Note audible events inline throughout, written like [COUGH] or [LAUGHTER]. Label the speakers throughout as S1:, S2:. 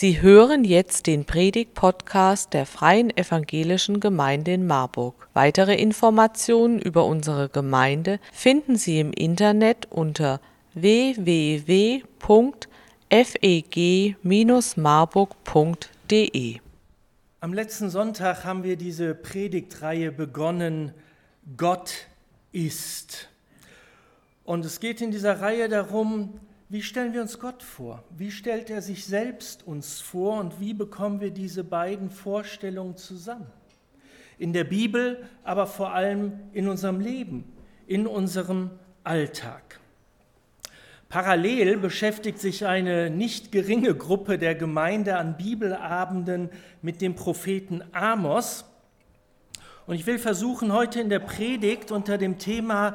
S1: Sie hören jetzt den Predig-Podcast der Freien Evangelischen Gemeinde in Marburg. Weitere Informationen über unsere Gemeinde finden Sie im Internet unter www.feg-marburg.de.
S2: Am letzten Sonntag haben wir diese Predigtreihe begonnen, Gott ist. Und es geht in dieser Reihe darum, wie stellen wir uns Gott vor? Wie stellt er sich selbst uns vor und wie bekommen wir diese beiden Vorstellungen zusammen? In der Bibel, aber vor allem in unserem Leben, in unserem Alltag. Parallel beschäftigt sich eine nicht geringe Gruppe der Gemeinde an Bibelabenden mit dem Propheten Amos. Und ich will versuchen, heute in der Predigt unter dem Thema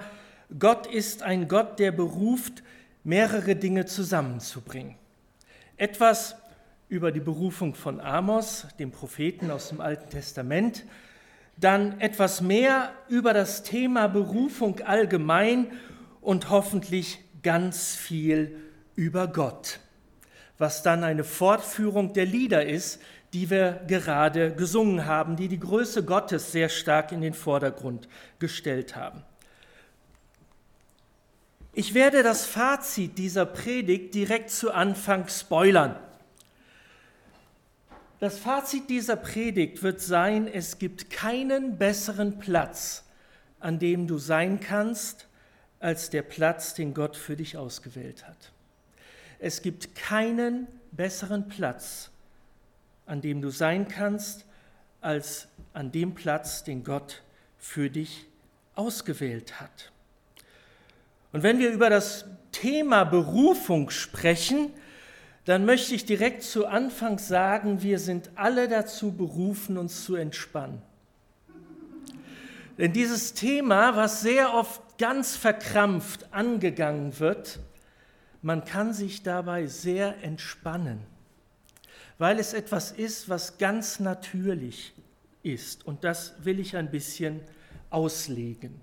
S2: Gott ist ein Gott, der beruft, mehrere Dinge zusammenzubringen. Etwas über die Berufung von Amos, dem Propheten aus dem Alten Testament, dann etwas mehr über das Thema Berufung allgemein und hoffentlich ganz viel über Gott, was dann eine Fortführung der Lieder ist, die wir gerade gesungen haben, die die Größe Gottes sehr stark in den Vordergrund gestellt haben. Ich werde das Fazit dieser Predigt direkt zu Anfang spoilern. Das Fazit dieser Predigt wird sein, es gibt keinen besseren Platz, an dem du sein kannst, als der Platz, den Gott für dich ausgewählt hat. Es gibt keinen besseren Platz, an dem du sein kannst, als an dem Platz, den Gott für dich ausgewählt hat. Und wenn wir über das Thema Berufung sprechen, dann möchte ich direkt zu Anfang sagen, wir sind alle dazu berufen, uns zu entspannen. Denn dieses Thema, was sehr oft ganz verkrampft angegangen wird, man kann sich dabei sehr entspannen, weil es etwas ist, was ganz natürlich ist. Und das will ich ein bisschen auslegen.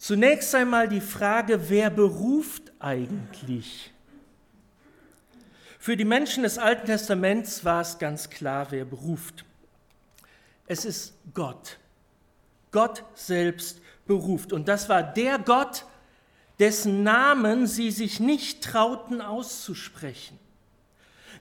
S2: Zunächst einmal die Frage, wer beruft eigentlich? Für die Menschen des Alten Testaments war es ganz klar, wer beruft. Es ist Gott. Gott selbst beruft. Und das war der Gott, dessen Namen sie sich nicht trauten auszusprechen.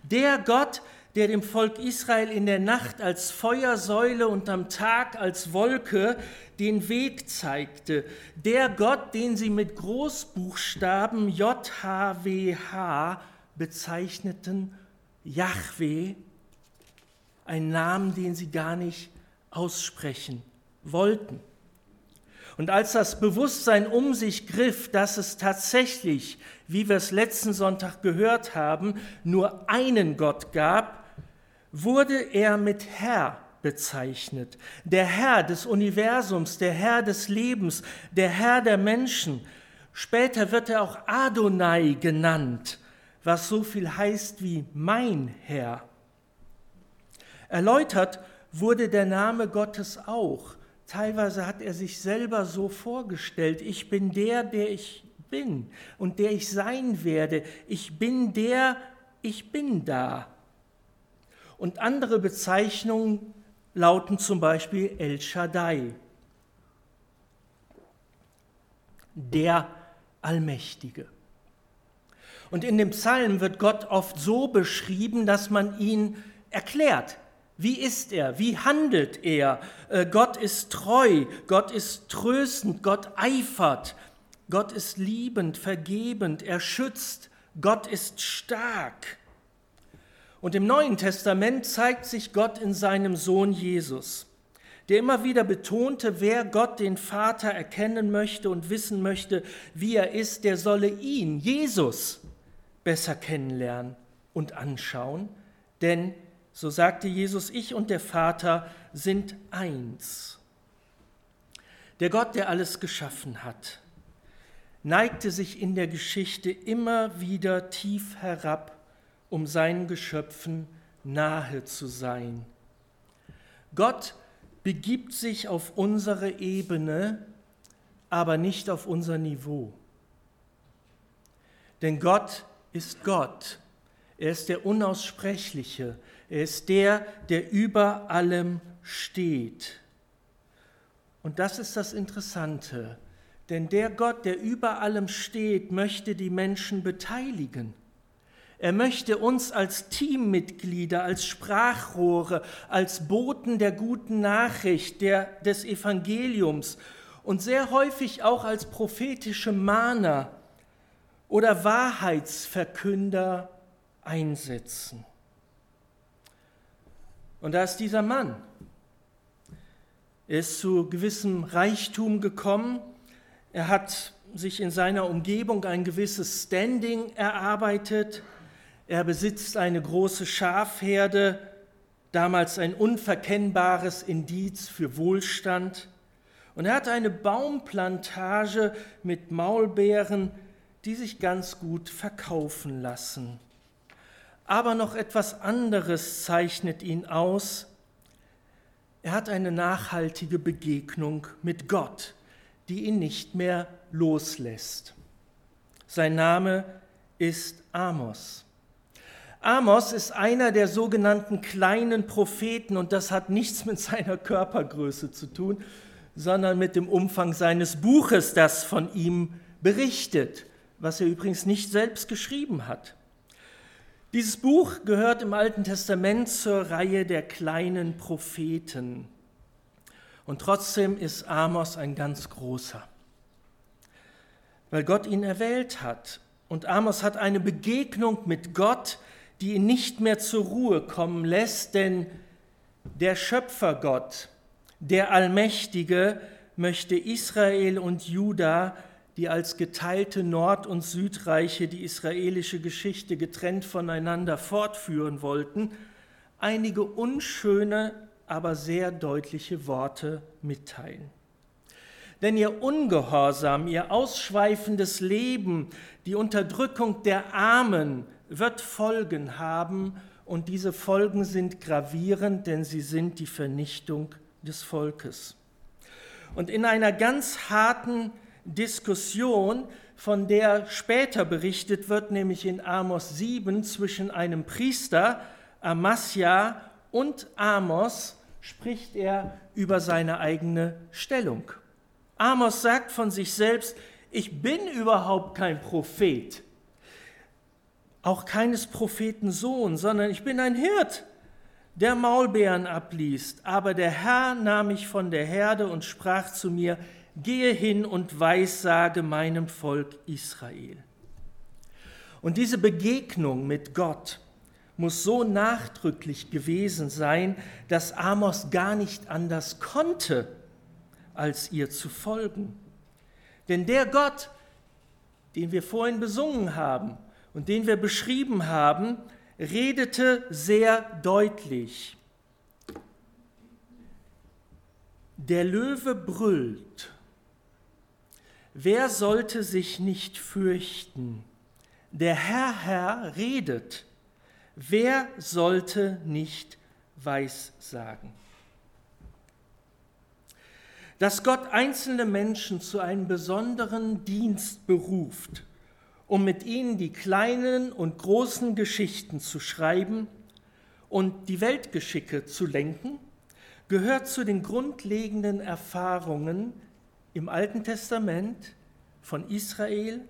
S2: Der Gott, der dem Volk Israel in der Nacht als Feuersäule und am Tag als Wolke den Weg zeigte. Der Gott, den sie mit Großbuchstaben JHWH bezeichneten, Yahweh, ein Namen, den sie gar nicht aussprechen wollten. Und als das Bewusstsein um sich griff, dass es tatsächlich, wie wir es letzten Sonntag gehört haben, nur einen Gott gab, wurde er mit Herr bezeichnet. Der Herr des Universums, der Herr des Lebens, der Herr der Menschen. Später wird er auch Adonai genannt, was so viel heißt wie mein Herr. Erläutert wurde der Name Gottes auch. Teilweise hat er sich selber so vorgestellt, ich bin der, der ich bin und der ich sein werde. Ich bin der, ich bin da. Und andere Bezeichnungen lauten zum Beispiel El Shaddai, der Allmächtige. Und in dem Psalm wird Gott oft so beschrieben, dass man ihn erklärt. Wie ist er? Wie handelt er? Äh, Gott ist treu, Gott ist tröstend, Gott eifert, Gott ist liebend, vergebend, er schützt, Gott ist stark. Und im Neuen Testament zeigt sich Gott in seinem Sohn Jesus, der immer wieder betonte, wer Gott den Vater erkennen möchte und wissen möchte, wie er ist, der solle ihn, Jesus, besser kennenlernen und anschauen. Denn, so sagte Jesus, ich und der Vater sind eins. Der Gott, der alles geschaffen hat, neigte sich in der Geschichte immer wieder tief herab um seinen Geschöpfen nahe zu sein. Gott begibt sich auf unsere Ebene, aber nicht auf unser Niveau. Denn Gott ist Gott. Er ist der Unaussprechliche. Er ist der, der über allem steht. Und das ist das Interessante. Denn der Gott, der über allem steht, möchte die Menschen beteiligen. Er möchte uns als Teammitglieder, als Sprachrohre, als Boten der guten Nachricht, der, des Evangeliums und sehr häufig auch als prophetische Mahner oder Wahrheitsverkünder einsetzen. Und da ist dieser Mann. Er ist zu gewissem Reichtum gekommen. Er hat sich in seiner Umgebung ein gewisses Standing erarbeitet. Er besitzt eine große Schafherde, damals ein unverkennbares Indiz für Wohlstand. Und er hat eine Baumplantage mit Maulbeeren, die sich ganz gut verkaufen lassen. Aber noch etwas anderes zeichnet ihn aus. Er hat eine nachhaltige Begegnung mit Gott, die ihn nicht mehr loslässt. Sein Name ist Amos. Amos ist einer der sogenannten kleinen Propheten und das hat nichts mit seiner Körpergröße zu tun, sondern mit dem Umfang seines Buches, das von ihm berichtet, was er übrigens nicht selbst geschrieben hat. Dieses Buch gehört im Alten Testament zur Reihe der kleinen Propheten. Und trotzdem ist Amos ein ganz großer, weil Gott ihn erwählt hat. Und Amos hat eine Begegnung mit Gott, die ihn nicht mehr zur Ruhe kommen lässt, denn der Schöpfergott, der Allmächtige, möchte Israel und Juda die als geteilte Nord- und Südreiche die israelische Geschichte getrennt voneinander fortführen wollten, einige unschöne, aber sehr deutliche Worte mitteilen. Denn ihr Ungehorsam, ihr ausschweifendes Leben, die Unterdrückung der Armen wird Folgen haben und diese Folgen sind gravierend, denn sie sind die Vernichtung des Volkes. Und in einer ganz harten Diskussion, von der später berichtet wird, nämlich in Amos 7 zwischen einem Priester, Amasja, und Amos, spricht er über seine eigene Stellung. Amos sagt von sich selbst, ich bin überhaupt kein Prophet, auch keines Propheten Sohn, sondern ich bin ein Hirt, der Maulbeeren abliest. Aber der Herr nahm mich von der Herde und sprach zu mir, gehe hin und weissage meinem Volk Israel. Und diese Begegnung mit Gott muss so nachdrücklich gewesen sein, dass Amos gar nicht anders konnte, als ihr zu folgen. Denn der Gott, den wir vorhin besungen haben und den wir beschrieben haben, redete sehr deutlich. Der Löwe brüllt Wer sollte sich nicht fürchten? Der Herr, Herr redet. Wer sollte nicht weissagen? Dass Gott einzelne Menschen zu einem besonderen Dienst beruft, um mit ihnen die kleinen und großen Geschichten zu schreiben und die Weltgeschicke zu lenken, gehört zu den grundlegenden Erfahrungen, im Alten Testament von Israel,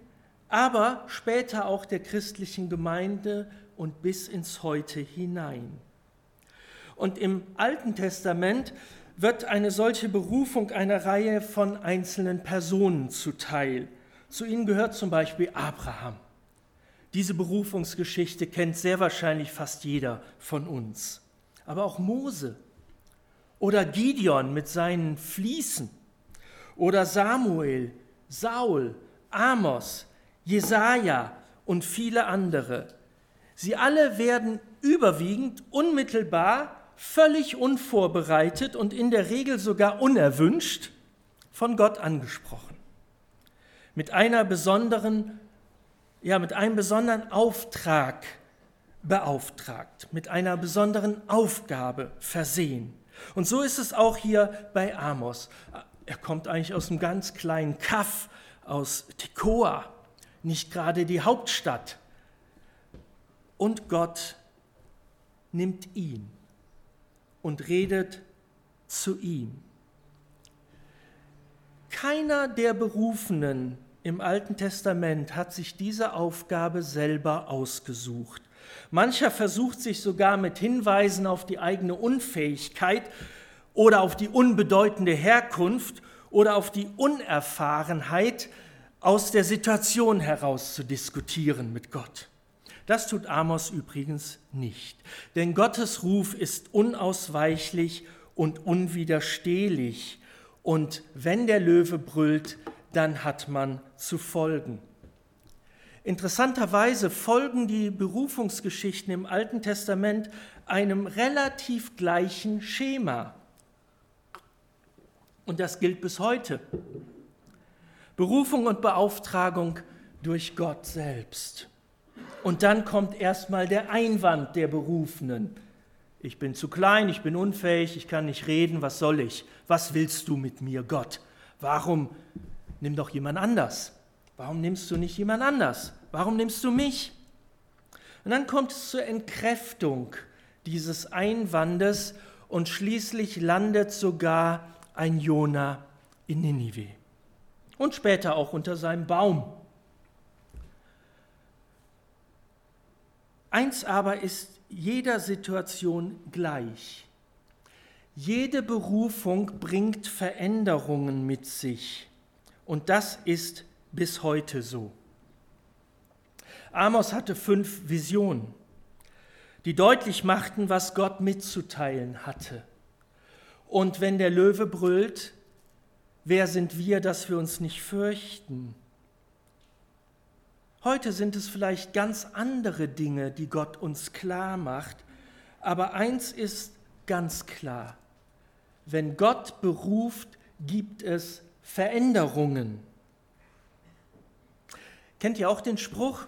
S2: aber später auch der christlichen Gemeinde und bis ins Heute hinein. Und im Alten Testament wird eine solche Berufung einer Reihe von einzelnen Personen zuteil. Zu ihnen gehört zum Beispiel Abraham. Diese Berufungsgeschichte kennt sehr wahrscheinlich fast jeder von uns. Aber auch Mose oder Gideon mit seinen Fließen oder Samuel, Saul, Amos, Jesaja und viele andere. Sie alle werden überwiegend unmittelbar, völlig unvorbereitet und in der Regel sogar unerwünscht von Gott angesprochen. Mit einer besonderen, ja, mit einem besonderen Auftrag beauftragt, mit einer besonderen Aufgabe versehen. Und so ist es auch hier bei Amos. Er kommt eigentlich aus einem ganz kleinen Kaff, aus Tekoa, nicht gerade die Hauptstadt. und Gott nimmt ihn und redet zu ihm. Keiner der Berufenen im Alten Testament hat sich diese Aufgabe selber ausgesucht. Mancher versucht sich sogar mit Hinweisen auf die eigene Unfähigkeit oder auf die unbedeutende Herkunft oder auf die Unerfahrenheit aus der Situation heraus zu diskutieren mit Gott. Das tut Amos übrigens nicht, denn Gottes Ruf ist unausweichlich und unwiderstehlich. Und wenn der Löwe brüllt, dann hat man zu folgen. Interessanterweise folgen die Berufungsgeschichten im Alten Testament einem relativ gleichen Schema. Und das gilt bis heute. Berufung und Beauftragung durch Gott selbst. Und dann kommt erstmal der Einwand der Berufenen. Ich bin zu klein, ich bin unfähig, ich kann nicht reden, was soll ich? Was willst du mit mir, Gott? Warum nimm doch jemand anders? Warum nimmst du nicht jemand anders? Warum nimmst du mich? Und dann kommt es zur Entkräftung dieses Einwandes und schließlich landet sogar ein Jona in Ninive und später auch unter seinem Baum. Eins aber ist jeder Situation gleich. Jede Berufung bringt Veränderungen mit sich. Und das ist bis heute so. Amos hatte fünf Visionen, die deutlich machten, was Gott mitzuteilen hatte. Und wenn der Löwe brüllt, wer sind wir, dass wir uns nicht fürchten? Heute sind es vielleicht ganz andere Dinge, die Gott uns klar macht, aber eins ist ganz klar. Wenn Gott beruft, gibt es Veränderungen. Kennt ihr auch den Spruch?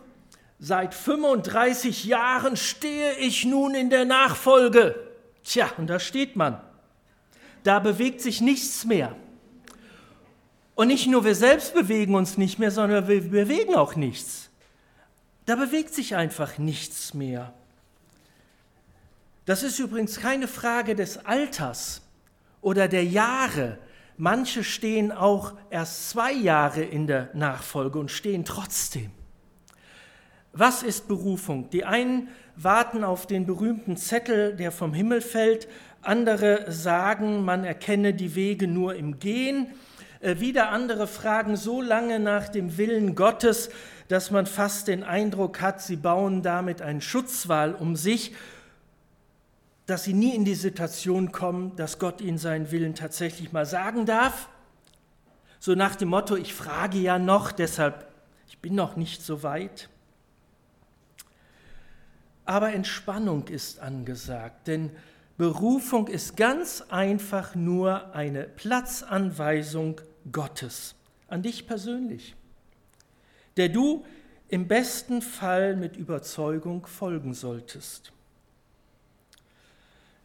S2: Seit 35 Jahren stehe ich nun in der Nachfolge. Tja, und da steht man. Da bewegt sich nichts mehr. Und nicht nur wir selbst bewegen uns nicht mehr, sondern wir bewegen auch nichts. Da bewegt sich einfach nichts mehr. Das ist übrigens keine Frage des Alters oder der Jahre. Manche stehen auch erst zwei Jahre in der Nachfolge und stehen trotzdem. Was ist Berufung? Die einen warten auf den berühmten Zettel, der vom Himmel fällt, andere sagen, man erkenne die Wege nur im Gehen, äh, wieder andere fragen so lange nach dem Willen Gottes, dass man fast den Eindruck hat, sie bauen damit einen Schutzwall um sich, dass sie nie in die Situation kommen, dass Gott ihnen seinen Willen tatsächlich mal sagen darf. So nach dem Motto, ich frage ja noch, deshalb, ich bin noch nicht so weit. Aber Entspannung ist angesagt, denn Berufung ist ganz einfach nur eine Platzanweisung Gottes an dich persönlich der du im besten Fall mit Überzeugung folgen solltest.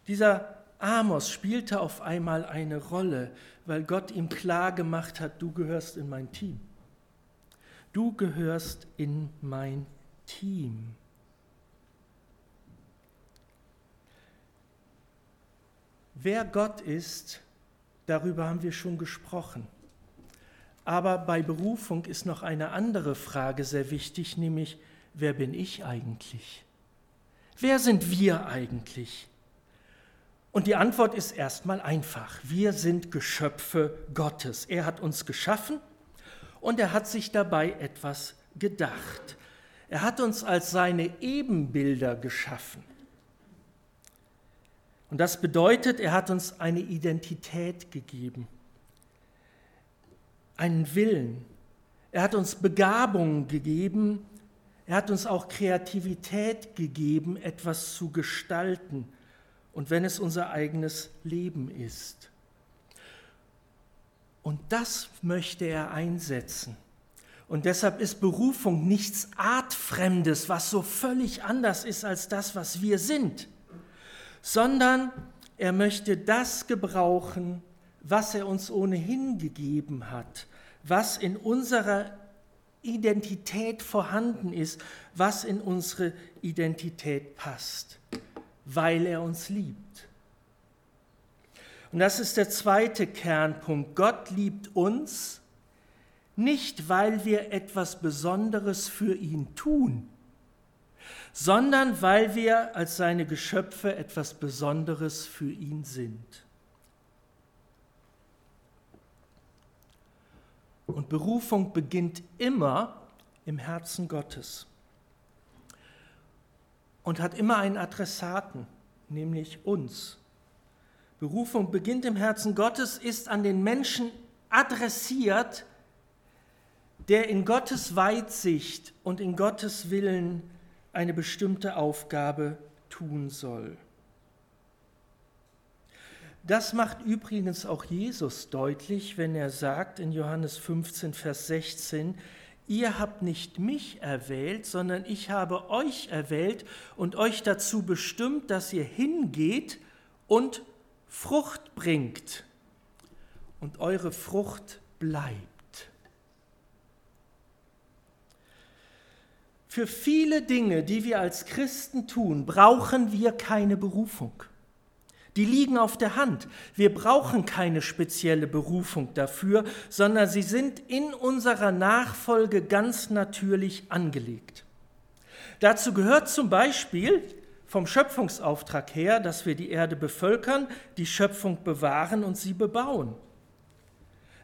S2: Dieser Amos spielte auf einmal eine Rolle, weil Gott ihm klar gemacht hat, du gehörst in mein Team. Du gehörst in mein Team. Wer Gott ist, darüber haben wir schon gesprochen. Aber bei Berufung ist noch eine andere Frage sehr wichtig, nämlich, wer bin ich eigentlich? Wer sind wir eigentlich? Und die Antwort ist erstmal einfach. Wir sind Geschöpfe Gottes. Er hat uns geschaffen und er hat sich dabei etwas gedacht. Er hat uns als seine Ebenbilder geschaffen. Und das bedeutet, er hat uns eine Identität gegeben einen Willen. Er hat uns Begabungen gegeben. Er hat uns auch Kreativität gegeben, etwas zu gestalten. Und wenn es unser eigenes Leben ist. Und das möchte er einsetzen. Und deshalb ist Berufung nichts Artfremdes, was so völlig anders ist als das, was wir sind, sondern er möchte das gebrauchen, was er uns ohnehin gegeben hat, was in unserer Identität vorhanden ist, was in unsere Identität passt, weil er uns liebt. Und das ist der zweite Kernpunkt. Gott liebt uns nicht, weil wir etwas Besonderes für ihn tun, sondern weil wir als seine Geschöpfe etwas Besonderes für ihn sind. Und Berufung beginnt immer im Herzen Gottes und hat immer einen Adressaten, nämlich uns. Berufung beginnt im Herzen Gottes, ist an den Menschen adressiert, der in Gottes Weitsicht und in Gottes Willen eine bestimmte Aufgabe tun soll. Das macht übrigens auch Jesus deutlich, wenn er sagt in Johannes 15, Vers 16, ihr habt nicht mich erwählt, sondern ich habe euch erwählt und euch dazu bestimmt, dass ihr hingeht und Frucht bringt und eure Frucht bleibt. Für viele Dinge, die wir als Christen tun, brauchen wir keine Berufung. Die liegen auf der Hand. Wir brauchen keine spezielle Berufung dafür, sondern sie sind in unserer Nachfolge ganz natürlich angelegt. Dazu gehört zum Beispiel vom Schöpfungsauftrag her, dass wir die Erde bevölkern, die Schöpfung bewahren und sie bebauen.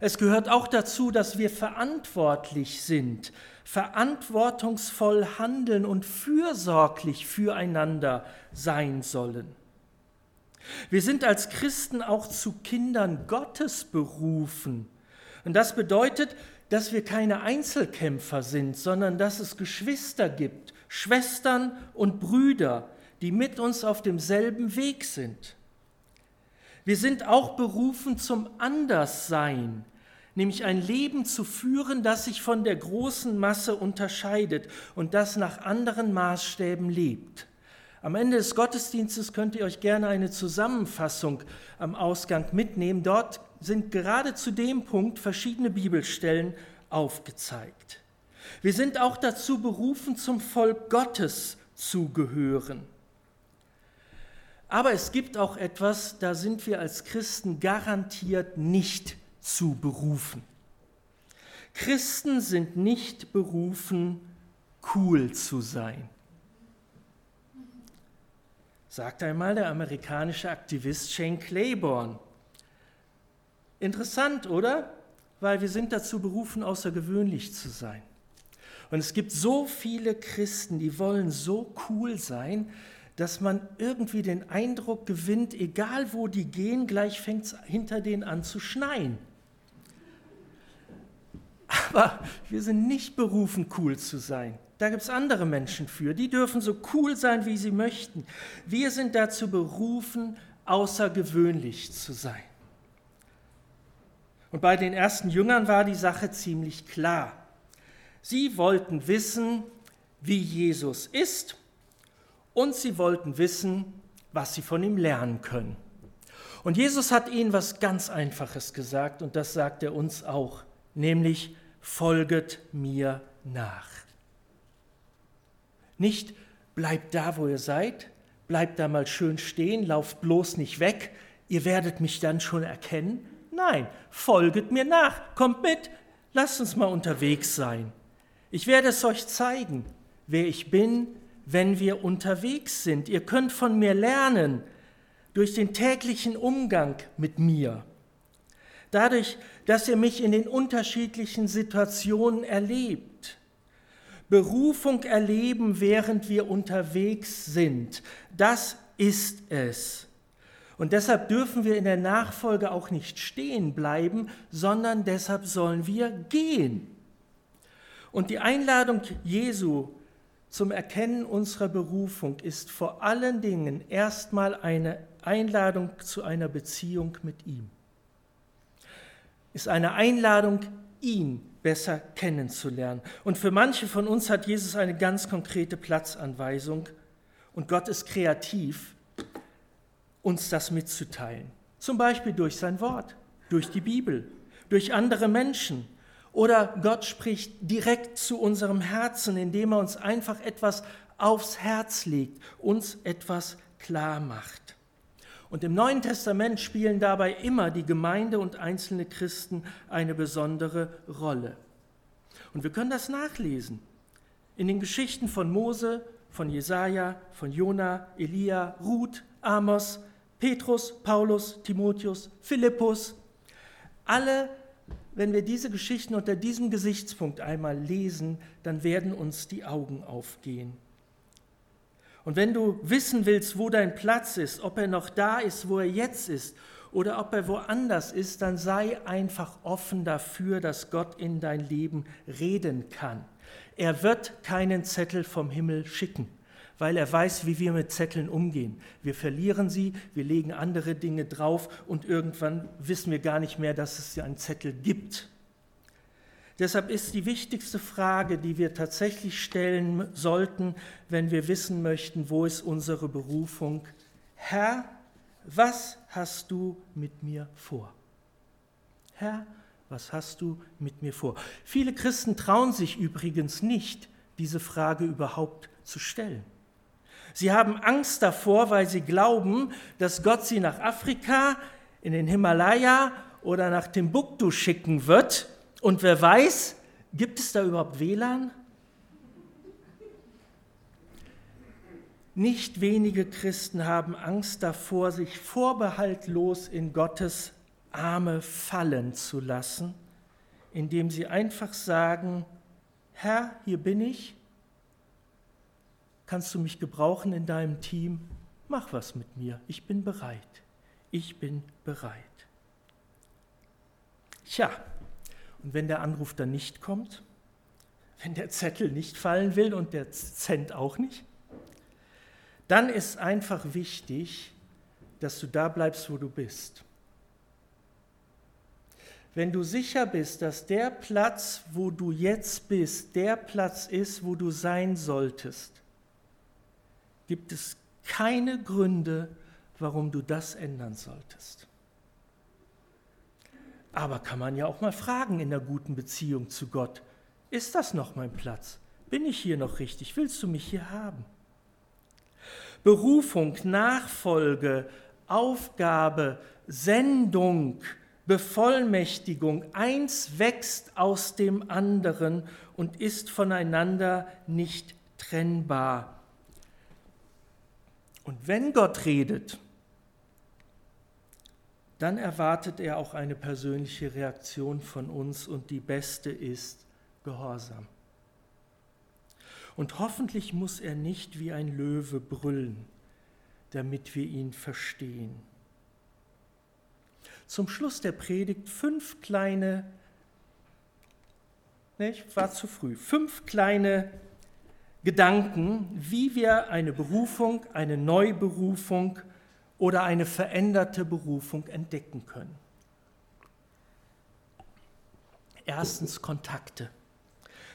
S2: Es gehört auch dazu, dass wir verantwortlich sind, verantwortungsvoll handeln und fürsorglich füreinander sein sollen. Wir sind als Christen auch zu Kindern Gottes berufen. Und das bedeutet, dass wir keine Einzelkämpfer sind, sondern dass es Geschwister gibt, Schwestern und Brüder, die mit uns auf demselben Weg sind. Wir sind auch berufen zum Anderssein, nämlich ein Leben zu führen, das sich von der großen Masse unterscheidet und das nach anderen Maßstäben lebt. Am Ende des Gottesdienstes könnt ihr euch gerne eine Zusammenfassung am Ausgang mitnehmen. Dort sind gerade zu dem Punkt verschiedene Bibelstellen aufgezeigt. Wir sind auch dazu berufen, zum Volk Gottes zu gehören. Aber es gibt auch etwas, da sind wir als Christen garantiert nicht zu berufen. Christen sind nicht berufen, cool zu sein sagt einmal der amerikanische Aktivist Shane Claiborne. Interessant, oder? Weil wir sind dazu berufen, außergewöhnlich zu sein. Und es gibt so viele Christen, die wollen so cool sein, dass man irgendwie den Eindruck gewinnt, egal wo die gehen, gleich fängt es hinter denen an zu schneien. Aber wir sind nicht berufen, cool zu sein. Da gibt es andere Menschen für, die dürfen so cool sein, wie sie möchten. Wir sind dazu berufen, außergewöhnlich zu sein. Und bei den ersten Jüngern war die Sache ziemlich klar. Sie wollten wissen, wie Jesus ist und sie wollten wissen, was sie von ihm lernen können. Und Jesus hat ihnen was ganz Einfaches gesagt und das sagt er uns auch, nämlich folget mir nach. Nicht bleibt da, wo ihr seid, bleibt da mal schön stehen, lauft bloß nicht weg, ihr werdet mich dann schon erkennen. Nein, folget mir nach, kommt mit, lasst uns mal unterwegs sein. Ich werde es euch zeigen, wer ich bin, wenn wir unterwegs sind. Ihr könnt von mir lernen durch den täglichen Umgang mit mir. Dadurch, dass ihr mich in den unterschiedlichen Situationen erlebt. Berufung erleben, während wir unterwegs sind. Das ist es. Und deshalb dürfen wir in der Nachfolge auch nicht stehen bleiben, sondern deshalb sollen wir gehen. Und die Einladung Jesu zum Erkennen unserer Berufung ist vor allen Dingen erstmal eine Einladung zu einer Beziehung mit ihm. Ist eine Einladung, ihn besser kennenzulernen. Und für manche von uns hat Jesus eine ganz konkrete Platzanweisung und Gott ist kreativ, uns das mitzuteilen. Zum Beispiel durch sein Wort, durch die Bibel, durch andere Menschen Oder Gott spricht direkt zu unserem Herzen, indem er uns einfach etwas aufs Herz legt, uns etwas klar macht. Und im Neuen Testament spielen dabei immer die Gemeinde und einzelne Christen eine besondere Rolle. Und wir können das nachlesen in den Geschichten von Mose, von Jesaja, von Jona, Elia, Ruth, Amos, Petrus, Paulus, Timotheus, Philippus. Alle, wenn wir diese Geschichten unter diesem Gesichtspunkt einmal lesen, dann werden uns die Augen aufgehen. Und wenn du wissen willst, wo dein Platz ist, ob er noch da ist, wo er jetzt ist, oder ob er woanders ist, dann sei einfach offen dafür, dass Gott in dein Leben reden kann. Er wird keinen Zettel vom Himmel schicken, weil er weiß, wie wir mit Zetteln umgehen. Wir verlieren sie, wir legen andere Dinge drauf und irgendwann wissen wir gar nicht mehr, dass es einen Zettel gibt. Deshalb ist die wichtigste Frage, die wir tatsächlich stellen sollten, wenn wir wissen möchten, wo ist unsere Berufung, Herr, was hast du mit mir vor? Herr, was hast du mit mir vor? Viele Christen trauen sich übrigens nicht, diese Frage überhaupt zu stellen. Sie haben Angst davor, weil sie glauben, dass Gott sie nach Afrika, in den Himalaya oder nach Timbuktu schicken wird und wer weiß, gibt es da überhaupt WLAN? Nicht wenige Christen haben Angst davor, sich vorbehaltlos in Gottes Arme fallen zu lassen, indem sie einfach sagen, Herr, hier bin ich, kannst du mich gebrauchen in deinem Team, mach was mit mir, ich bin bereit, ich bin bereit. Tja, und wenn der Anruf dann nicht kommt, wenn der Zettel nicht fallen will und der Cent auch nicht, dann ist einfach wichtig, dass du da bleibst, wo du bist. Wenn du sicher bist, dass der Platz, wo du jetzt bist, der Platz ist, wo du sein solltest, gibt es keine Gründe, warum du das ändern solltest. Aber kann man ja auch mal fragen in der guten Beziehung zu Gott, ist das noch mein Platz? Bin ich hier noch richtig? Willst du mich hier haben? Berufung, Nachfolge, Aufgabe, Sendung, Bevollmächtigung, eins wächst aus dem anderen und ist voneinander nicht trennbar. Und wenn Gott redet, dann erwartet er auch eine persönliche Reaktion von uns und die beste ist Gehorsam. Und hoffentlich muss er nicht wie ein Löwe brüllen, damit wir ihn verstehen. Zum Schluss der Predigt fünf kleine, ne, war zu früh, fünf kleine Gedanken, wie wir eine Berufung, eine Neuberufung oder eine veränderte Berufung entdecken können. Erstens Kontakte.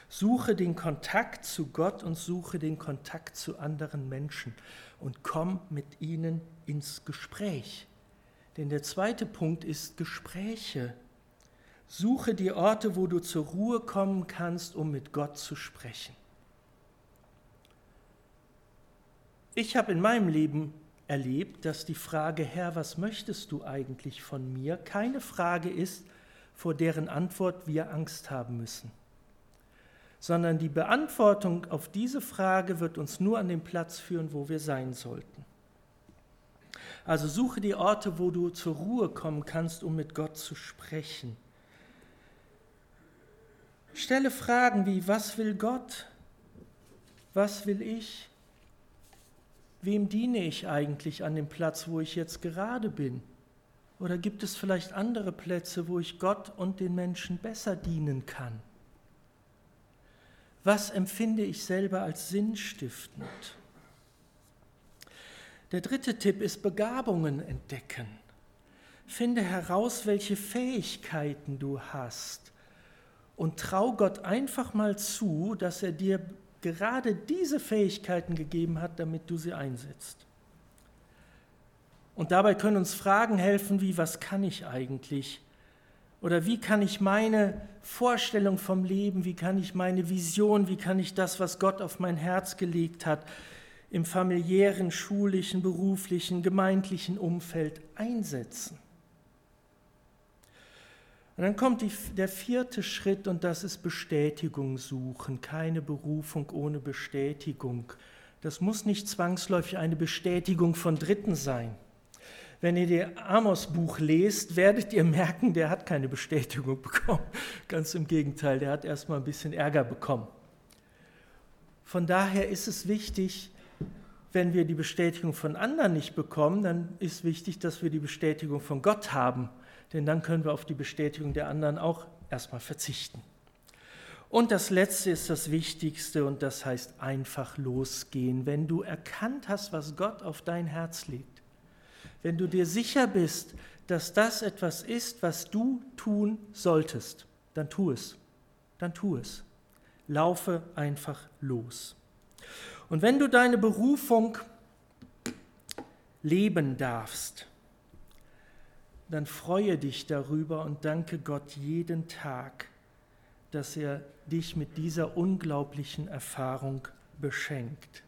S2: Suche den Kontakt zu Gott und suche den Kontakt zu anderen Menschen und komm mit ihnen ins Gespräch. Denn der zweite Punkt ist Gespräche. Suche die Orte, wo du zur Ruhe kommen kannst, um mit Gott zu sprechen. Ich habe in meinem Leben erlebt, dass die Frage, Herr, was möchtest du eigentlich von mir, keine Frage ist, vor deren Antwort wir Angst haben müssen, sondern die Beantwortung auf diese Frage wird uns nur an den Platz führen, wo wir sein sollten. Also suche die Orte, wo du zur Ruhe kommen kannst, um mit Gott zu sprechen. Stelle Fragen wie, was will Gott? Was will ich? Wem diene ich eigentlich an dem Platz, wo ich jetzt gerade bin? Oder gibt es vielleicht andere Plätze, wo ich Gott und den Menschen besser dienen kann? Was empfinde ich selber als sinnstiftend? Der dritte Tipp ist Begabungen entdecken. Finde heraus, welche Fähigkeiten du hast und trau Gott einfach mal zu, dass er dir gerade diese Fähigkeiten gegeben hat, damit du sie einsetzt. Und dabei können uns Fragen helfen wie, was kann ich eigentlich? Oder wie kann ich meine Vorstellung vom Leben, wie kann ich meine Vision, wie kann ich das, was Gott auf mein Herz gelegt hat, im familiären, schulischen, beruflichen, gemeindlichen Umfeld einsetzen? Und dann kommt die, der vierte Schritt und das ist Bestätigung suchen. Keine Berufung ohne Bestätigung. Das muss nicht zwangsläufig eine Bestätigung von Dritten sein. Wenn ihr das Amos-Buch lest, werdet ihr merken, der hat keine Bestätigung [LAUGHS] bekommen. Ganz im Gegenteil, der hat erstmal ein bisschen Ärger bekommen. Von daher ist es wichtig, wenn wir die Bestätigung von anderen nicht bekommen, dann ist wichtig, dass wir die Bestätigung von Gott haben, denn dann können wir auf die Bestätigung der anderen auch erstmal verzichten. Und das Letzte ist das Wichtigste und das heißt einfach losgehen. Wenn du erkannt hast, was Gott auf dein Herz legt, wenn du dir sicher bist, dass das etwas ist, was du tun solltest, dann tu es. Dann tu es. Laufe einfach los. Und wenn du deine Berufung leben darfst, dann freue dich darüber und danke Gott jeden Tag, dass er dich mit dieser unglaublichen Erfahrung beschenkt.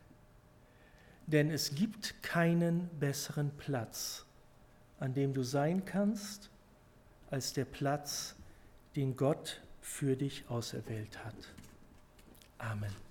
S2: Denn es gibt keinen besseren Platz, an dem du sein kannst, als der Platz, den Gott für dich auserwählt hat. Amen.